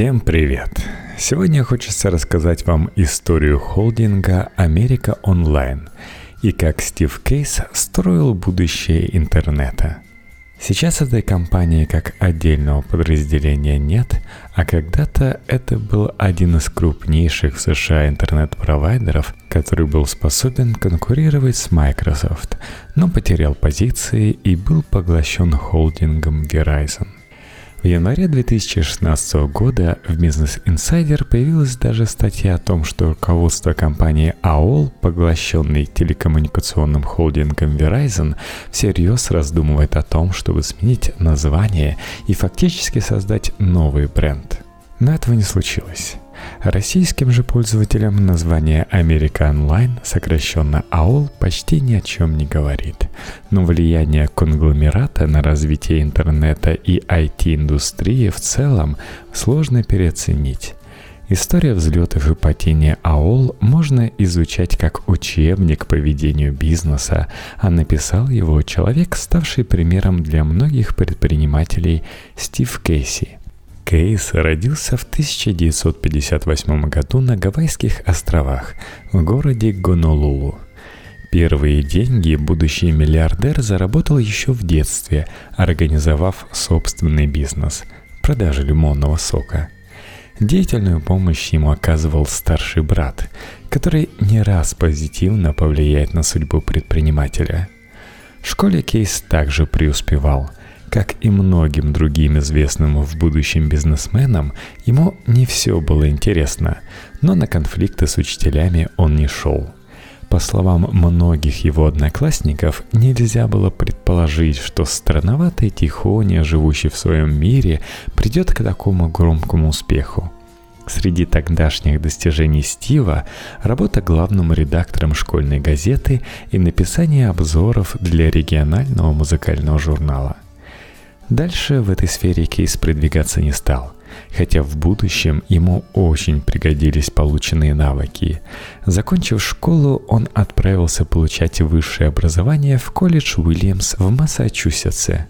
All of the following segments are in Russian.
Всем привет! Сегодня хочется рассказать вам историю холдинга «Америка онлайн» и как Стив Кейс строил будущее интернета. Сейчас этой компании как отдельного подразделения нет, а когда-то это был один из крупнейших в США интернет-провайдеров, который был способен конкурировать с Microsoft, но потерял позиции и был поглощен холдингом Verizon. В январе 2016 года в Business Insider появилась даже статья о том, что руководство компании AOL, поглощенной телекоммуникационным холдингом Verizon, всерьез раздумывает о том, чтобы сменить название и фактически создать новый бренд. Но этого не случилось. Российским же пользователям название Америка Онлайн, сокращенно АОЛ, почти ни о чем не говорит. Но влияние конгломерата на развитие интернета и IT-индустрии в целом сложно переоценить. История взлетов и падения АОЛ можно изучать как учебник по ведению бизнеса, а написал его человек, ставший примером для многих предпринимателей Стив Кейси – Кейс родился в 1958 году на Гавайских островах, в городе Гонолулу. Первые деньги будущий миллиардер заработал еще в детстве, организовав собственный бизнес – продажи лимонного сока. Деятельную помощь ему оказывал старший брат, который не раз позитивно повлияет на судьбу предпринимателя. В школе Кейс также преуспевал – как и многим другим известным в будущем бизнесменам, ему не все было интересно, но на конфликты с учителями он не шел. По словам многих его одноклассников, нельзя было предположить, что странноватый Тихоня, живущий в своем мире, придет к такому громкому успеху. Среди тогдашних достижений Стива работа главным редактором школьной газеты и написание обзоров для регионального музыкального журнала – Дальше в этой сфере Кейс продвигаться не стал, хотя в будущем ему очень пригодились полученные навыки. Закончив школу, он отправился получать высшее образование в колледж Уильямс в Массачусетсе,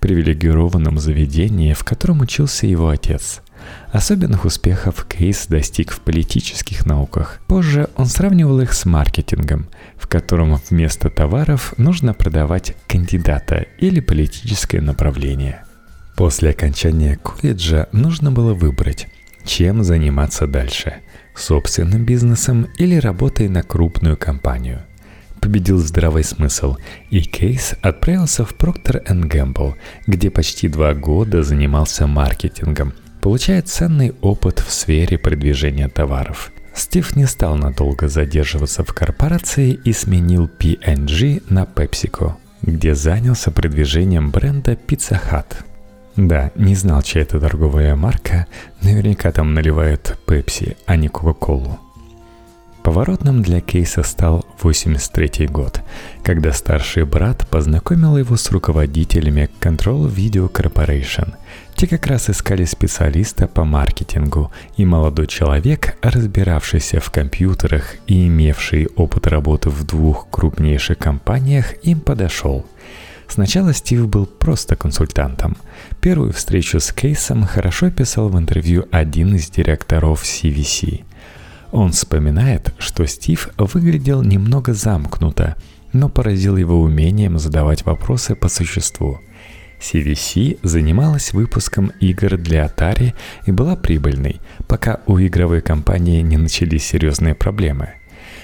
привилегированном заведении, в котором учился его отец – Особенных успехов Кейс достиг в политических науках. Позже он сравнивал их с маркетингом, в котором вместо товаров нужно продавать кандидата или политическое направление. После окончания колледжа нужно было выбрать, чем заниматься дальше – собственным бизнесом или работой на крупную компанию – победил здравый смысл, и Кейс отправился в Procter Gamble, где почти два года занимался маркетингом, получает ценный опыт в сфере продвижения товаров. Стив не стал надолго задерживаться в корпорации и сменил P&G на PepsiCo, где занялся продвижением бренда Pizza Hut. Да, не знал, чья это торговая марка, наверняка там наливают Pepsi, а не Coca-Cola. Поворотным для Кейса стал 83 год, когда старший брат познакомил его с руководителями Control Video Corporation. Те как раз искали специалиста по маркетингу, и молодой человек, разбиравшийся в компьютерах и имевший опыт работы в двух крупнейших компаниях, им подошел. Сначала Стив был просто консультантом. Первую встречу с Кейсом хорошо писал в интервью один из директоров CVC – он вспоминает, что Стив выглядел немного замкнуто, но поразил его умением задавать вопросы по существу. CVC занималась выпуском игр для Atari и была прибыльной, пока у игровой компании не начались серьезные проблемы.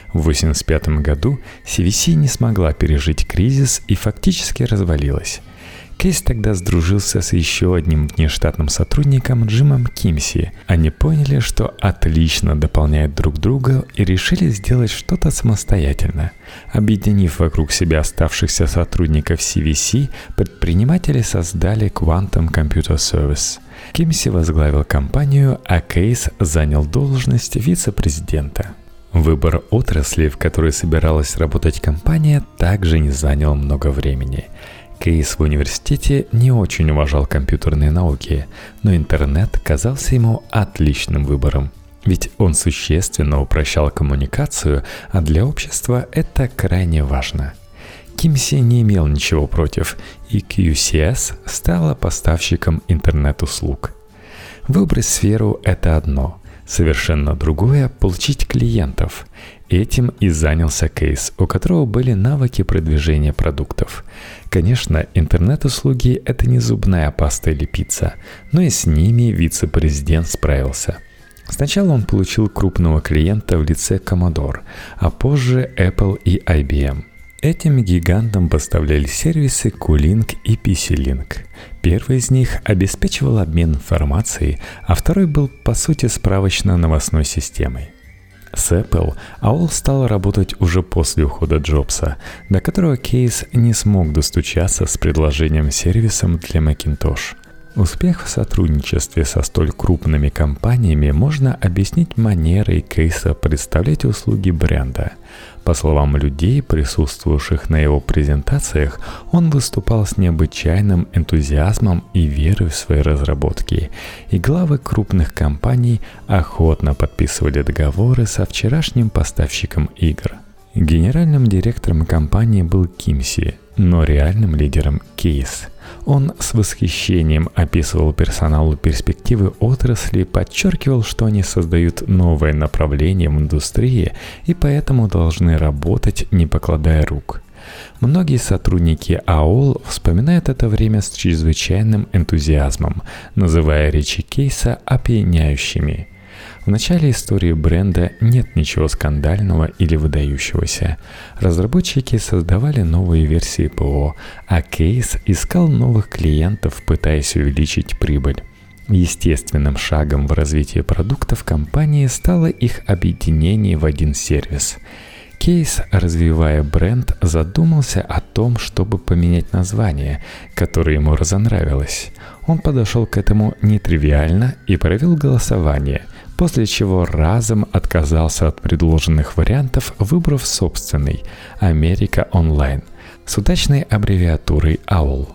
В 1985 году CVC не смогла пережить кризис и фактически развалилась. Кейс тогда сдружился с еще одним внештатным сотрудником Джимом Кимси. Они поняли, что отлично дополняют друг друга и решили сделать что-то самостоятельно. Объединив вокруг себя оставшихся сотрудников CVC, предприниматели создали Quantum Computer Service. Кимси возглавил компанию, а Кейс занял должность вице-президента. Выбор отрасли, в которой собиралась работать компания, также не занял много времени – Кейс в университете не очень уважал компьютерные науки, но интернет казался ему отличным выбором. Ведь он существенно упрощал коммуникацию, а для общества это крайне важно. Кимси не имел ничего против, и QCS стала поставщиком интернет-услуг. Выбрать сферу – это одно, совершенно другое – получить клиентов. Этим и занялся Кейс, у которого были навыки продвижения продуктов. Конечно, интернет-услуги – это не зубная паста или пицца, но и с ними вице-президент справился – Сначала он получил крупного клиента в лице Commodore, а позже Apple и IBM. Этим гигантам поставляли сервисы Q-Link и PC-Link. Первый из них обеспечивал обмен информацией, а второй был по сути справочно-новостной системой. С Apple AOL стал работать уже после ухода Джобса, до которого Кейс не смог достучаться с предложением сервисом для Macintosh – Успех в сотрудничестве со столь крупными компаниями можно объяснить манерой Кейса представлять услуги бренда. По словам людей, присутствовавших на его презентациях, он выступал с необычайным энтузиазмом и верой в свои разработки, и главы крупных компаний охотно подписывали договоры со вчерашним поставщиком игр. Генеральным директором компании был Кимси, но реальным лидером – Кейс – он с восхищением описывал персоналу перспективы отрасли, подчеркивал, что они создают новое направление в индустрии и поэтому должны работать, не покладая рук. Многие сотрудники АОЛ вспоминают это время с чрезвычайным энтузиазмом, называя речи Кейса опьяняющими – в начале истории бренда нет ничего скандального или выдающегося. Разработчики создавали новые версии ПО, а Кейс искал новых клиентов, пытаясь увеличить прибыль. Естественным шагом в развитии продуктов компании стало их объединение в один сервис. Кейс, развивая бренд, задумался о том, чтобы поменять название, которое ему разонравилось. Он подошел к этому нетривиально и провел голосование – после чего разом отказался от предложенных вариантов, выбрав собственный «Америка онлайн» с удачной аббревиатурой AUL.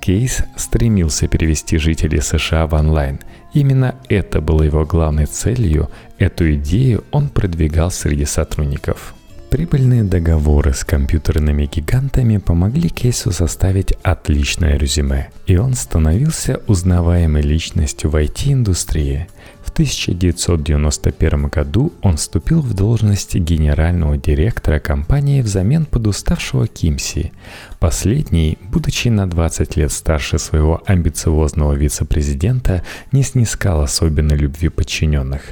Кейс стремился перевести жителей США в онлайн. Именно это было его главной целью, эту идею он продвигал среди сотрудников. Прибыльные договоры с компьютерными гигантами помогли Кейсу составить отличное резюме, и он становился узнаваемой личностью в IT-индустрии. 1991 году он вступил в должность генерального директора компании взамен подуставшего Кимси. Последний, будучи на 20 лет старше своего амбициозного вице-президента, не снискал особенной любви подчиненных.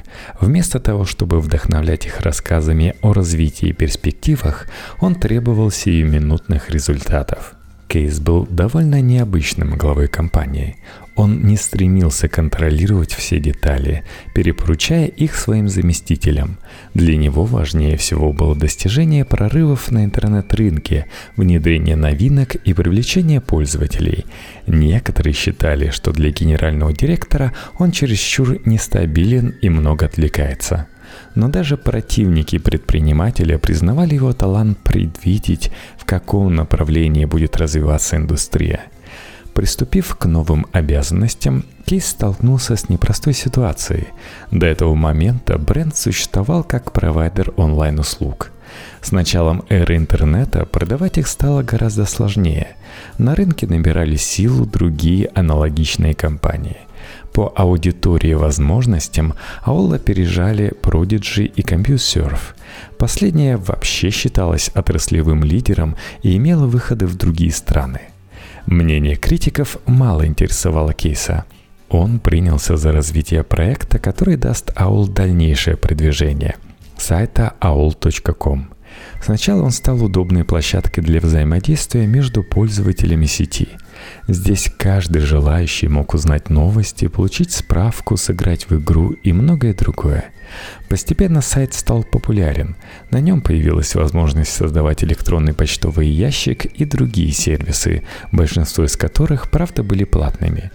Вместо того, чтобы вдохновлять их рассказами о развитии и перспективах, он требовал сиюминутных результатов – Кейс был довольно необычным главой компании. Он не стремился контролировать все детали, перепоручая их своим заместителям. Для него важнее всего было достижение прорывов на интернет-рынке, внедрение новинок и привлечение пользователей. Некоторые считали, что для генерального директора он чересчур нестабилен и много отвлекается – но даже противники предпринимателя признавали его талант предвидеть, в каком направлении будет развиваться индустрия. Приступив к новым обязанностям, Кейс столкнулся с непростой ситуацией. До этого момента бренд существовал как провайдер онлайн-услуг. С началом эры интернета продавать их стало гораздо сложнее. На рынке набирали силу другие аналогичные компании – по аудитории возможностям AOL опережали Prodigy и CompuServe. Последняя вообще считалась отраслевым лидером и имела выходы в другие страны. Мнение критиков мало интересовало Кейса. Он принялся за развитие проекта, который даст AOL дальнейшее продвижение – сайта aol.com. Сначала он стал удобной площадкой для взаимодействия между пользователями сети. Здесь каждый желающий мог узнать новости, получить справку, сыграть в игру и многое другое. Постепенно сайт стал популярен. На нем появилась возможность создавать электронный почтовый ящик и другие сервисы, большинство из которых, правда, были платными.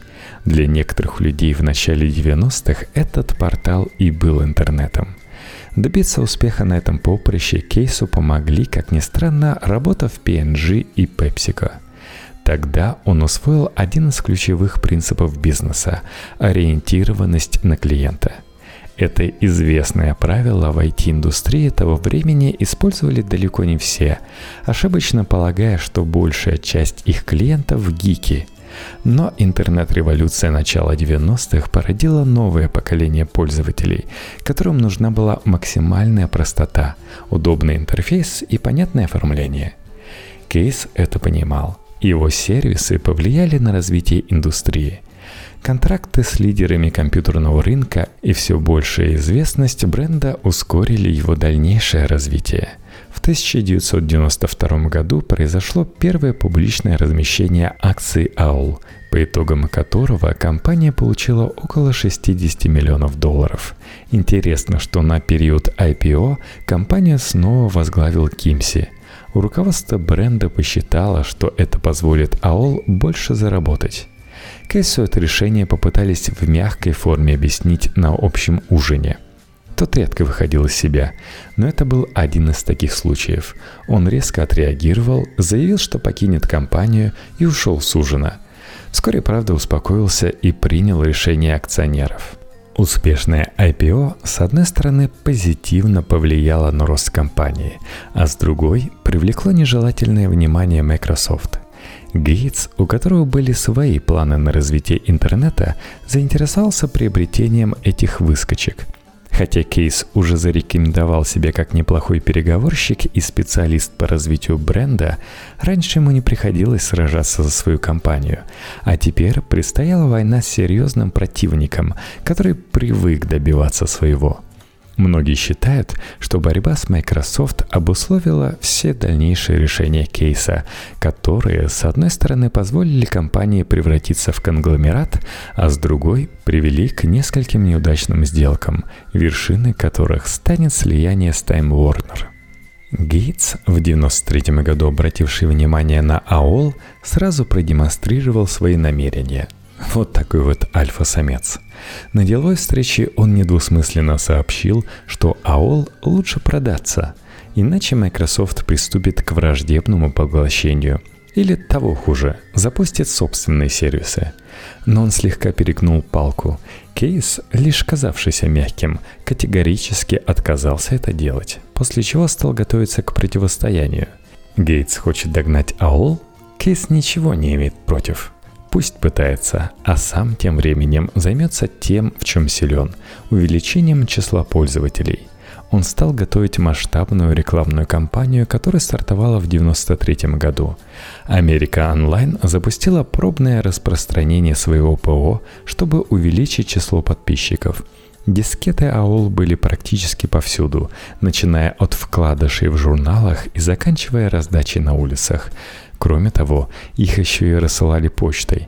Для некоторых людей в начале 90-х этот портал и был интернетом. Добиться успеха на этом поприще Кейсу помогли, как ни странно, работа в P&G и PepsiCo. Тогда он усвоил один из ключевых принципов бизнеса – ориентированность на клиента. Это известное правило в IT-индустрии того времени использовали далеко не все, ошибочно полагая, что большая часть их клиентов – гики – Но интернет-революция начала 90-х породила новое поколение пользователей, которым нужна была максимальная простота, удобный интерфейс и понятное оформление. Кейс это понимал. Его сервисы повлияли на развитие индустрии – Контракты с лидерами компьютерного рынка и все большая известность бренда ускорили его дальнейшее развитие. В 1992 году произошло первое публичное размещение акций AOL, по итогам которого компания получила около 60 миллионов долларов. Интересно, что на период IPO компанию снова возглавил Кимси. У руководства бренда посчитало, что это позволит AOL больше заработать. Кэссу это решение попытались в мягкой форме объяснить на общем ужине. Тот редко выходил из себя, но это был один из таких случаев. Он резко отреагировал, заявил, что покинет компанию и ушел с ужина. Вскоре, правда, успокоился и принял решение акционеров. Успешное IPO, с одной стороны, позитивно повлияло на рост компании, а с другой привлекло нежелательное внимание Microsoft – Гейтс, у которого были свои планы на развитие интернета, заинтересовался приобретением этих выскочек. Хотя Кейс уже зарекомендовал себя как неплохой переговорщик и специалист по развитию бренда, раньше ему не приходилось сражаться за свою компанию, а теперь предстояла война с серьезным противником, который привык добиваться своего – Многие считают, что борьба с Microsoft обусловила все дальнейшие решения кейса, которые, с одной стороны, позволили компании превратиться в конгломерат, а с другой привели к нескольким неудачным сделкам, вершиной которых станет слияние с Time Warner. Гейтс, в 1993 году обративший внимание на AOL, сразу продемонстрировал свои намерения – вот такой вот альфа-самец. На деловой встрече он недвусмысленно сообщил, что AOL лучше продаться, иначе Microsoft приступит к враждебному поглощению или того хуже, запустит собственные сервисы. Но он слегка перегнул палку. Кейс, лишь казавшийся мягким, категорически отказался это делать, после чего стал готовиться к противостоянию. Гейтс хочет догнать AOL? Кейс ничего не имеет против – Пусть пытается, а сам тем временем займется тем, в чем силен – увеличением числа пользователей. Он стал готовить масштабную рекламную кампанию, которая стартовала в 1993 году. Америка Онлайн запустила пробное распространение своего ПО, чтобы увеличить число подписчиков – Дискеты AOL были практически повсюду, начиная от вкладышей в журналах и заканчивая раздачей на улицах. Кроме того, их еще и рассылали почтой.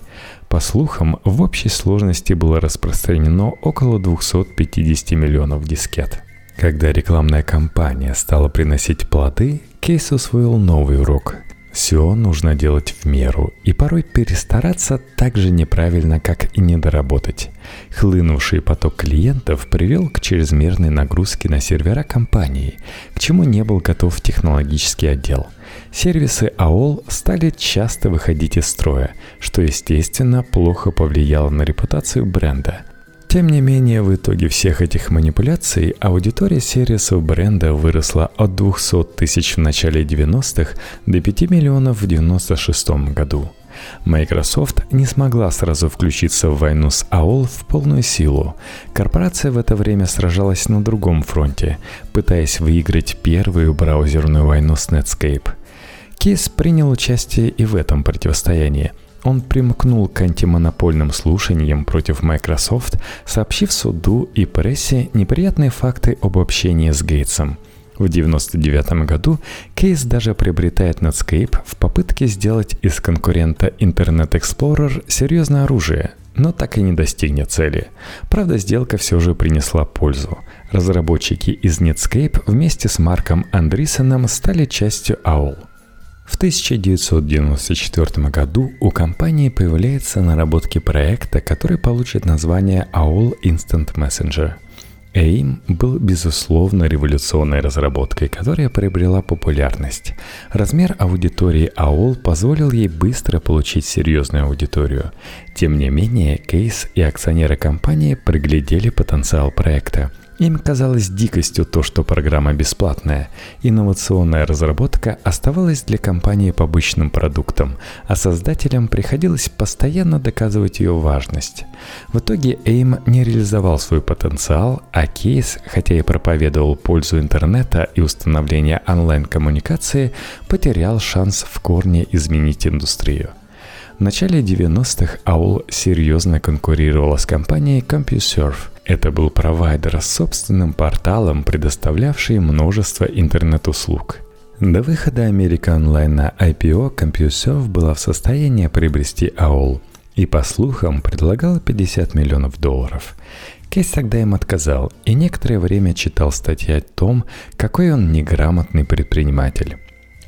По слухам, в общей сложности было распространено около 250 миллионов дискет. Когда рекламная кампания стала приносить плоды, Кейс усвоил новый урок. Все нужно делать в меру, и порой перестараться так же неправильно, как и недоработать. Хлынувший поток клиентов привел к чрезмерной нагрузке на сервера компании, к чему не был готов технологический отдел. Сервисы AOL стали часто выходить из строя, что, естественно, плохо повлияло на репутацию бренда – тем не менее, в итоге всех этих манипуляций аудитория сервисов бренда выросла от 200 тысяч в начале 90-х до 5 миллионов в 96 году. Microsoft не смогла сразу включиться в войну с AOL в полную силу. Корпорация в это время сражалась на другом фронте, пытаясь выиграть первую браузерную войну с Netscape. Кейс принял участие и в этом противостоянии – он примкнул к антимонопольным слушаниям против Microsoft, сообщив суду и прессе неприятные факты об общении с Гейтсом. В 1999 году Кейс даже приобретает Netscape в попытке сделать из конкурента Internet Explorer серьезное оружие, но так и не достигнет цели. Правда, сделка все же принесла пользу. Разработчики из Netscape вместе с Марком Андрисоном стали частью AOL – в 1994 году у компании появляется наработки проекта, который получит название AOL Instant Messenger. AIM был, безусловно, революционной разработкой, которая приобрела популярность. Размер аудитории AOL позволил ей быстро получить серьезную аудиторию. Тем не менее, Кейс и акционеры компании проглядели потенциал проекта – Им казалось дикостью то, что программа бесплатная. Инновационная разработка оставалась для компании побочным продуктом, а создателям приходилось постоянно доказывать ее важность. В итоге AIM не реализовал свой потенциал, а кейс, хотя и проповедовал пользу интернета и установления онлайн-коммуникации, потерял шанс в корне изменить индустрию. В начале 90-х AOL серьезно конкурировала с компанией CompuServe – это был провайдер с собственным порталом, предоставлявший множество интернет-услуг. До выхода Америка Онлайн на IPO CompuServe была в состоянии приобрести AOL и, по слухам, предлагала 50 миллионов долларов. Кейс тогда им отказал и некоторое время читал статьи о том, какой он неграмотный предприниматель.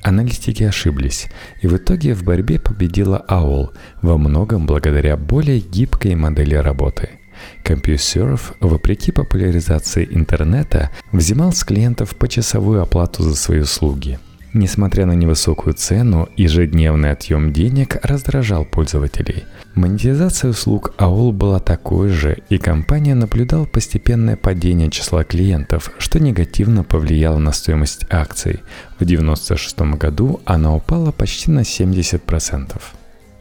Аналитики ошиблись, и в итоге в борьбе победила AOL, во многом благодаря более гибкой модели работы – CompuServe, вопреки популяризации интернета, взимал с клиентов почасовую оплату за свои услуги. Несмотря на невысокую цену, ежедневный отъем денег раздражал пользователей. Монетизация услуг AOL была такой же, и компания наблюдала постепенное падение числа клиентов, что негативно повлияло на стоимость акций. В 1996 году она упала почти на 70%.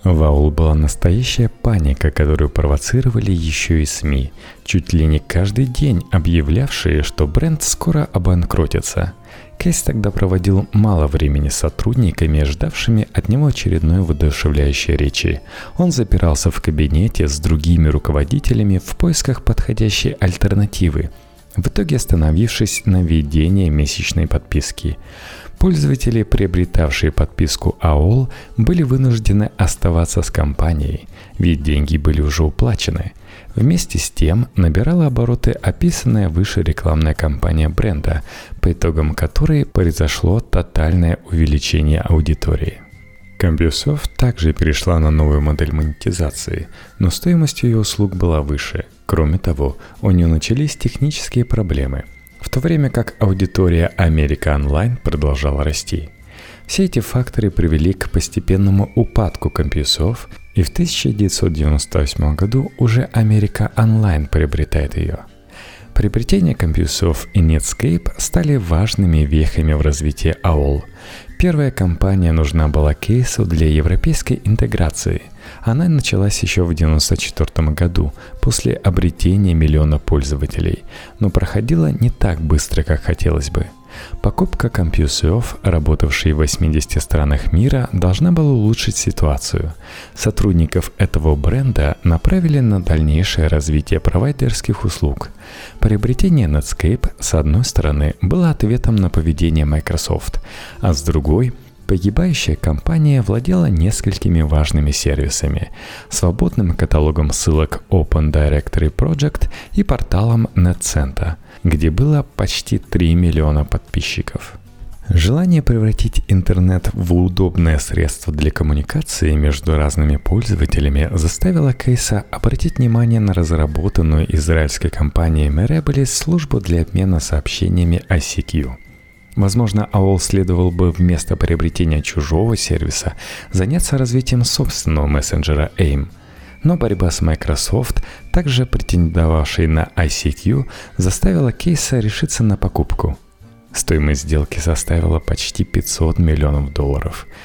В аул была настоящая паника, которую провоцировали еще и СМИ, чуть ли не каждый день объявлявшие, что бренд скоро обанкротится. Кейс тогда проводил мало времени с сотрудниками, ждавшими от него очередной воодушевляющей речи. Он запирался в кабинете с другими руководителями в поисках подходящей альтернативы, в итоге остановившись на ведении месячной подписки. Пользователи, приобретавшие подписку AOL, были вынуждены оставаться с компанией, ведь деньги были уже уплачены. Вместе с тем набирала обороты описанная выше рекламная кампания бренда, по итогам которой произошло тотальное увеличение аудитории. CompuSoft также перешла на новую модель монетизации, но стоимость ее услуг была выше. Кроме того, у нее начались технические проблемы – в то время как аудитория Америка Онлайн продолжала расти. Все эти факторы привели к постепенному упадку компьютеров, и в 1998 году уже Америка Онлайн приобретает ее. Приобретение компьютеров и Netscape стали важными вехами в развитии AOL. Первая компания нужна была кейсу для европейской интеграции – она началась еще в 1994 году, после обретения миллиона пользователей, но проходила не так быстро, как хотелось бы. Покупка CompuServe, работавшей в 80 странах мира, должна была улучшить ситуацию. Сотрудников этого бренда направили на дальнейшее развитие провайдерских услуг. Приобретение Netscape, с одной стороны, было ответом на поведение Microsoft, а с другой Погибающая компания владела несколькими важными сервисами, свободным каталогом ссылок Open Directory Project и порталом NetCenter, где было почти 3 миллиона подписчиков. Желание превратить интернет в удобное средство для коммуникации между разными пользователями заставило Кейса обратить внимание на разработанную израильской компанией Merebelis службу для обмена сообщениями ICQ – Возможно, AOL следовал бы вместо приобретения чужого сервиса заняться развитием собственного мессенджера AIM. Но борьба с Microsoft, также претендовавшей на ICQ, заставила Кейса решиться на покупку. Стоимость сделки составила почти 500 миллионов долларов –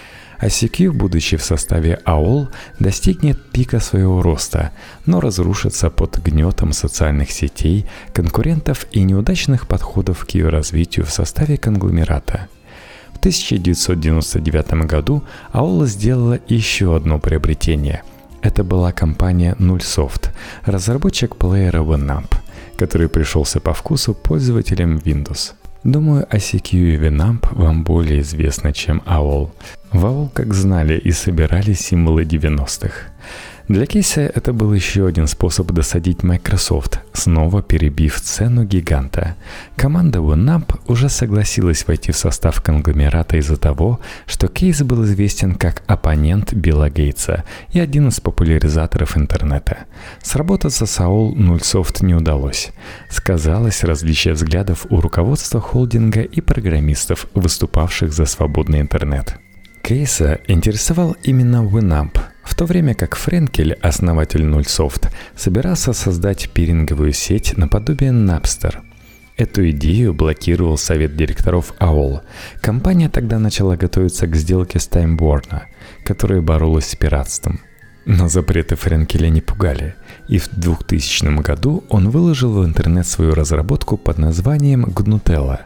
ICQ, будучи в составе AOL, достигнет пика своего роста, но разрушится под гнетом социальных сетей, конкурентов и неудачных подходов к ее развитию в составе конгломерата. В 1999 году AOL сделала еще одно приобретение. Это была компания Nullsoft, разработчик плеера Winamp, который пришелся по вкусу пользователям Windows – Думаю, ICQ и Winamp вам более известны, чем AOL. В AOL, как знали и собирали символы 90-х. Для Кейса это был еще один способ досадить Microsoft, снова перебив цену гиганта. Команда OneUp уже согласилась войти в состав конгломерата из-за того, что Кейс был известен как оппонент Билла Гейтса и один из популяризаторов интернета. Сработаться с AOL Nullsoft не удалось. Сказалось различие взглядов у руководства холдинга и программистов, выступавших за свободный интернет. Кейса интересовал именно Winamp – в то время как Френкель, основатель Nullsoft, собирался создать пиринговую сеть наподобие Napster. Эту идею блокировал совет директоров AOL. Компания тогда начала готовиться к сделке с Time Warner, которая боролась с пиратством. Но запреты Френкеля не пугали, и в 2000 году он выложил в интернет свою разработку под названием Gnutella.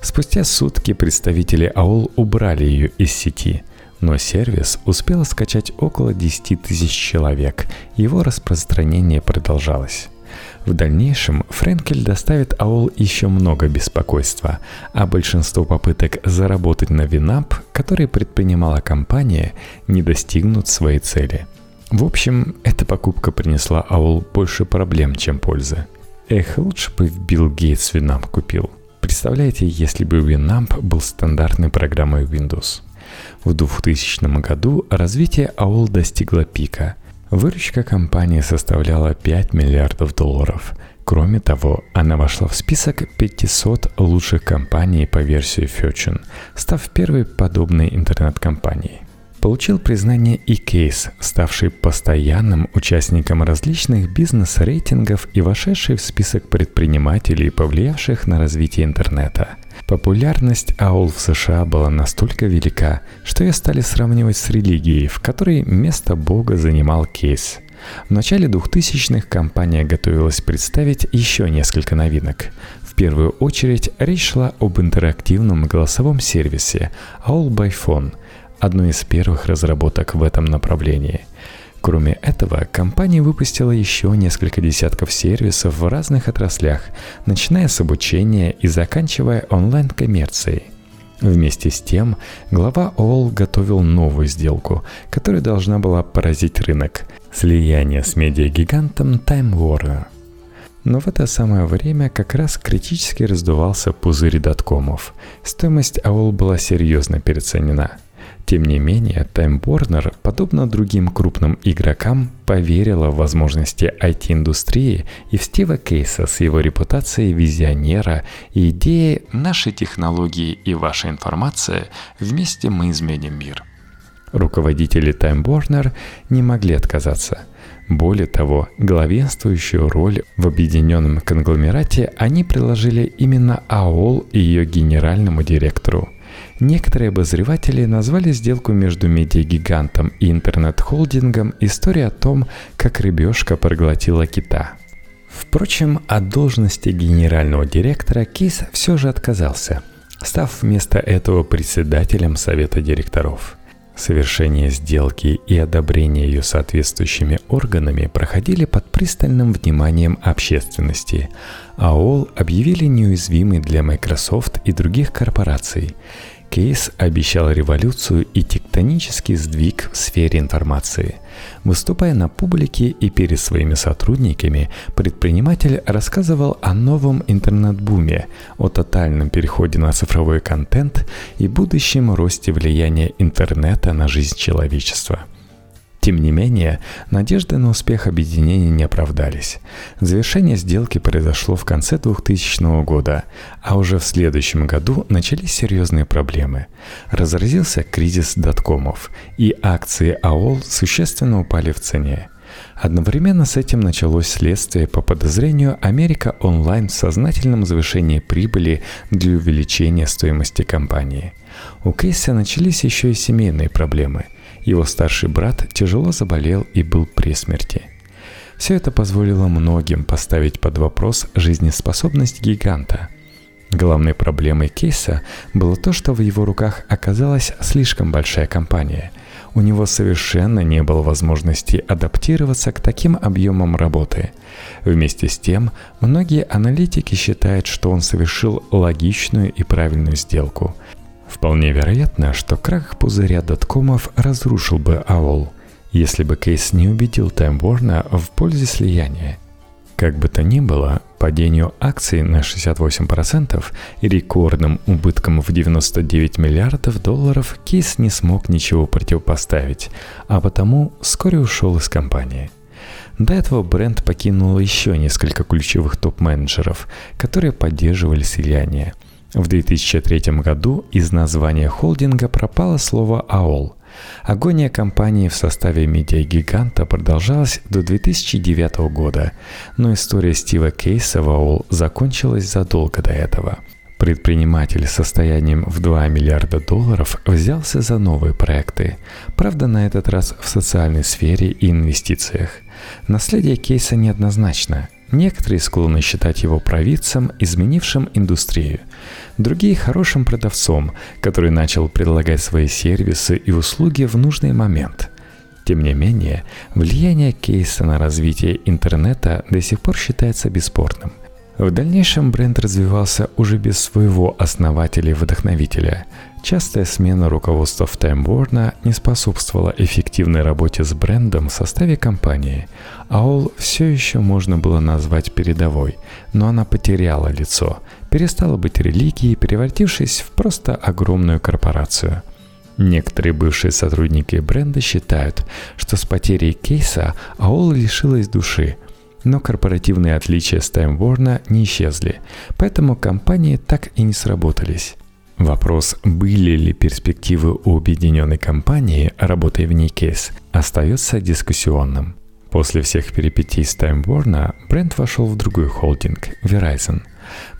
Спустя сутки представители AOL убрали ее из сети, но сервис успел скачать около 10 тысяч человек, его распространение продолжалось. В дальнейшем Френкель доставит АОЛ еще много беспокойства, а большинство попыток заработать на Винап, которые предпринимала компания, не достигнут своей цели. В общем, эта покупка принесла АОЛ больше проблем, чем пользы. Эх, лучше бы Билл Гейтс Winamp купил. Представляете, если бы Winamp был стандартной программой Windows. В 2000 году развитие AOL достигло пика – Выручка компании составляла 5 миллиардов долларов. Кроме того, она вошла в список 500 лучших компаний по версии Fortune, став первой подобной интернет-компанией. Получил признание и кейс, ставший постоянным участником различных бизнес-рейтингов и вошедший в список предпринимателей, повлиявших на развитие интернета – Популярность аул в США была настолько велика, что ее стали сравнивать с религией, в которой место Бога занимал кейс. В начале 2000-х компания готовилась представить еще несколько новинок. В первую очередь речь шла об интерактивном голосовом сервисе All by Phone, одной из первых разработок в этом направлении – Кроме этого, компания выпустила еще несколько десятков сервисов в разных отраслях, начиная с обучения и заканчивая онлайн-коммерцией. Вместе с тем, глава All готовил новую сделку, которая должна была поразить рынок – слияние с медиагигантом Time Warner. Но в это самое время как раз критически раздувался пузырь доткомов. Стоимость AOL была серьезно переоценена – тем не менее, Time Warner, подобно другим крупным игрокам, поверила в возможности IT-индустрии и в Стива Кейса с его репутацией визионера и идеей «Наши технологии и ваша информация, вместе мы изменим мир». Руководители Time Warner не могли отказаться – более того, главенствующую роль в объединенном конгломерате они приложили именно АОЛ и ее генеральному директору. Некоторые обозреватели назвали сделку между медиагигантом и интернет-холдингом историей о том, как рыбешка проглотила кита. Впрочем, от должности генерального директора Кис все же отказался, став вместо этого председателем совета директоров – Совершение сделки и одобрение ее соответствующими органами проходили под пристальным вниманием общественности. АОЛ объявили неуязвимой для Microsoft и других корпораций. Кейс обещал революцию и тектонический сдвиг в сфере информации. Выступая на публике и перед своими сотрудниками, предприниматель рассказывал о новом интернет-буме, о тотальном переходе на цифровой контент и будущем росте влияния интернета на жизнь человечества – тем не менее, надежды на успех объединения не оправдались. Завершение сделки произошло в конце 2000 года, а уже в следующем году начались серьезные проблемы. Разразился кризис доткомов, и акции АОЛ существенно упали в цене. Одновременно с этим началось следствие по подозрению Америка Онлайн в сознательном завышении прибыли для увеличения стоимости компании. У Кейса начались еще и семейные проблемы – его старший брат тяжело заболел и был при смерти. Все это позволило многим поставить под вопрос жизнеспособность гиганта. Главной проблемой кейса было то, что в его руках оказалась слишком большая компания. У него совершенно не было возможности адаптироваться к таким объемам работы. Вместе с тем, многие аналитики считают, что он совершил логичную и правильную сделку – Вполне вероятно, что крах пузыря доткомов разрушил бы AOL, если бы Кейс не убедил Warner в пользе слияния. Как бы то ни было, падению акций на 68% и рекордным убыткам в 99 миллиардов долларов Кейс не смог ничего противопоставить, а потому вскоре ушел из компании. До этого бренд покинул еще несколько ключевых топ-менеджеров, которые поддерживали слияние – в 2003 году из названия холдинга пропало слово «АОЛ». Агония компании в составе медиагиганта продолжалась до 2009 года, но история Стива Кейса в AOL закончилась задолго до этого. Предприниматель с состоянием в 2 миллиарда долларов взялся за новые проекты, правда на этот раз в социальной сфере и инвестициях. Наследие Кейса неоднозначно. Некоторые склонны считать его провидцем, изменившим индустрию. Другие – хорошим продавцом, который начал предлагать свои сервисы и услуги в нужный момент. Тем не менее, влияние Кейса на развитие интернета до сих пор считается бесспорным – в дальнейшем бренд развивался уже без своего основателя и вдохновителя. Частая смена руководства в Time Warner не способствовала эффективной работе с брендом в составе компании. AOL все еще можно было назвать передовой, но она потеряла лицо, перестала быть религией, превратившись в просто огромную корпорацию – Некоторые бывшие сотрудники бренда считают, что с потерей кейса AOL лишилась души, но корпоративные отличия с Time Warner не исчезли, поэтому компании так и не сработались. Вопрос, были ли перспективы у объединенной компании, работая в ней остается дискуссионным. После всех перипетий с Time Warner бренд вошел в другой холдинг – Verizon.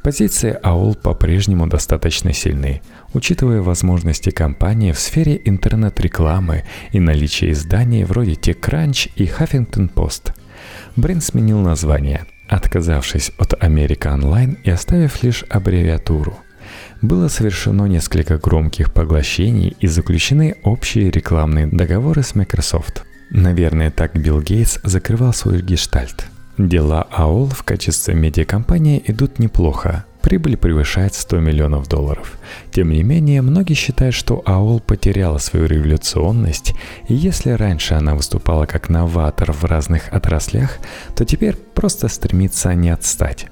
Позиции AOL по-прежнему достаточно сильны, учитывая возможности компании в сфере интернет-рекламы и наличие изданий вроде TechCrunch и Huffington Post – Бренд сменил название, отказавшись от Америка Онлайн и оставив лишь аббревиатуру. Было совершено несколько громких поглощений и заключены общие рекламные договоры с Microsoft. Наверное, так Билл Гейтс закрывал свой гештальт. Дела AOL в качестве медиакомпании идут неплохо, Прибыль превышает 100 миллионов долларов. Тем не менее, многие считают, что AOL потеряла свою революционность, и если раньше она выступала как новатор в разных отраслях, то теперь просто стремится не отстать.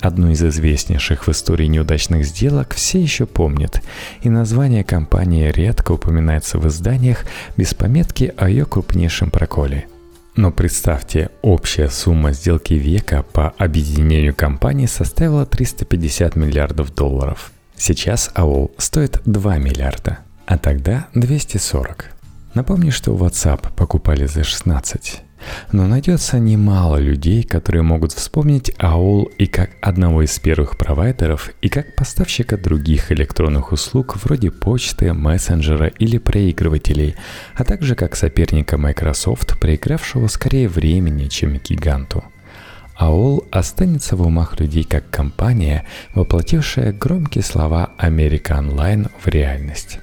Одну из известнейших в истории неудачных сделок все еще помнят, и название компании редко упоминается в изданиях без пометки о ее крупнейшем проколе – но представьте, общая сумма сделки века по объединению компаний составила 350 миллиардов долларов. Сейчас AOL стоит 2 миллиарда, а тогда 240. Напомню, что WhatsApp покупали за 16. Но найдется немало людей, которые могут вспомнить AOL и как одного из первых провайдеров, и как поставщика других электронных услуг вроде почты, мессенджера или проигрывателей, а также как соперника Microsoft, проигравшего скорее времени, чем гиганту. AOL останется в умах людей как компания, воплотившая громкие слова «Америка Онлайн» в реальность.